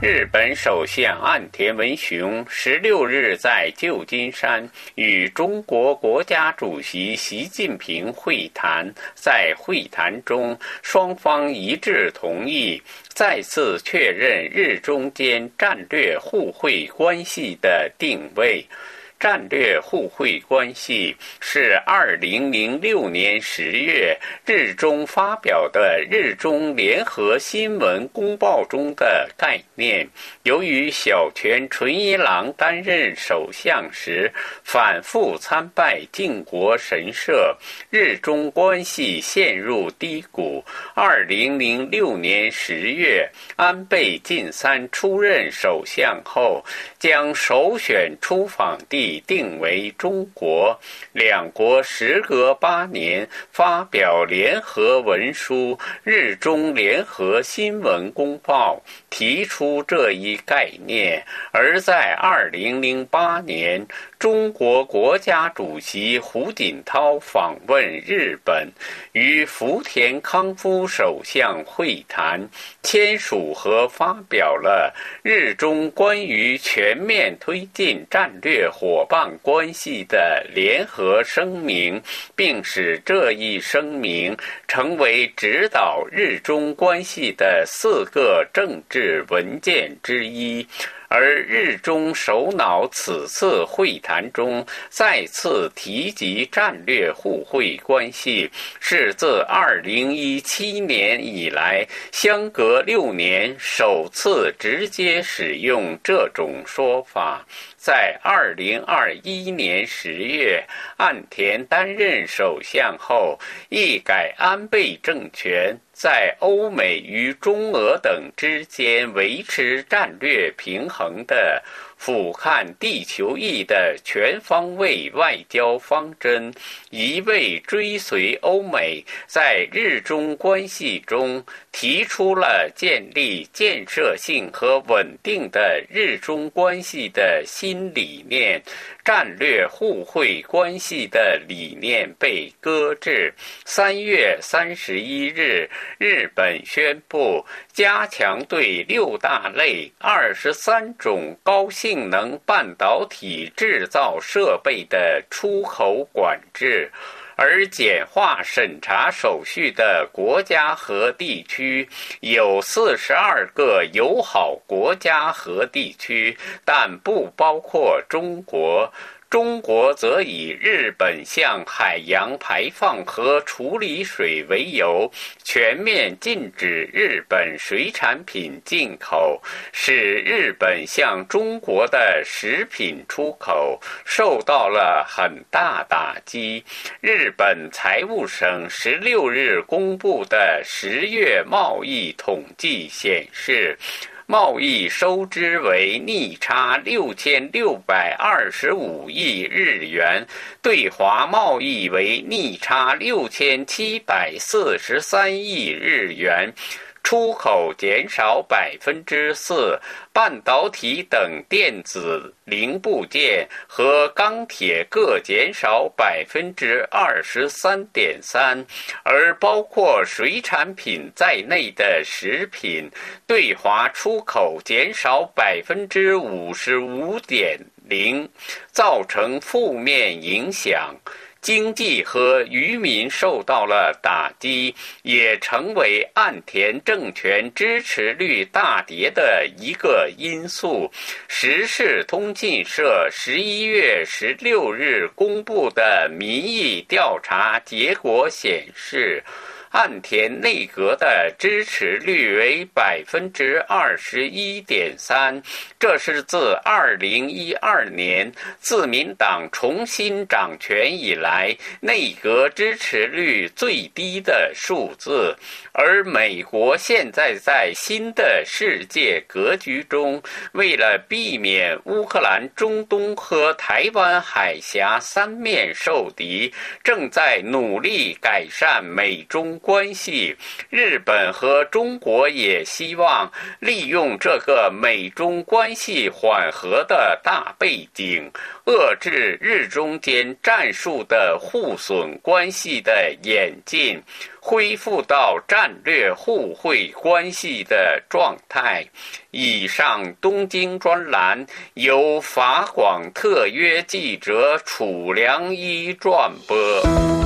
日本首相岸田文雄十六日在旧金山与中国国家主席习近平会谈，在会谈中，双方一致同意再次确认日中间战略互惠关系的定位。战略互惠关系是二零零六年十月日中发表的日中联合新闻公报中的概念。由于小泉纯一郎担任首相时反复参拜靖国神社，日中关系陷入低谷。二零零六年十月，安倍晋三出任首相后，将首选出访地。定为中国，两国时隔八年发表联合文书《日中联合新闻公报》，提出这一概念。而在二零零八年，中国国家主席胡锦涛访问日本，与福田康夫首相会谈，签署和发表了日中关于全面推进战略伙伙伴关系的联合声明，并使这一声明成为指导日中关系的四个政治文件之一。而日中首脑此次会谈中再次提及战略互惠关系，是自2017年以来相隔六年首次直接使用这种说法。在2021年10月，岸田担任首相后，一改安倍政权。在欧美与中俄等之间维持战略平衡的。俯瞰地球仪的全方位外交方针，一味追随欧美，在日中关系中提出了建立建设性和稳定的日中关系的新理念，战略互惠关系的理念被搁置。三月三十一日，日本宣布加强对六大类二十三种高性。能半导体制造设备的出口管制，而简化审查手续的国家和地区有四十二个友好国家和地区，但不包括中国。中国则以日本向海洋排放和处理水为由，全面禁止日本水产品进口，使日本向中国的食品出口受到了很大打击。日本财务省十六日公布的十月贸易统计显示。贸易收支为逆差六千六百二十五亿日元，对华贸易为逆差六千七百四十三亿日元。出口减少百分之四，半导体等电子零部件和钢铁各减少百分之二十三点三，而包括水产品在内的食品对华出口减少百分之五十五点零，造成负面影响。经济和渔民受到了打击，也成为岸田政权支持率大跌的一个因素。时事通讯社十一月十六日公布的民意调查结果显示。岸田内阁的支持率为百分之二十一点三，这是自二零一二年自民党重新掌权以来内阁支持率最低的数字。而美国现在在新的世界格局中，为了避免乌克兰、中东和台湾海峡三面受敌，正在努力改善美中。关系，日本和中国也希望利用这个美中关系缓和的大背景，遏制日中间战术的互损关系的演进。恢复到战略互惠关系的状态。以上东京专栏由法广特约记者楚良一转播。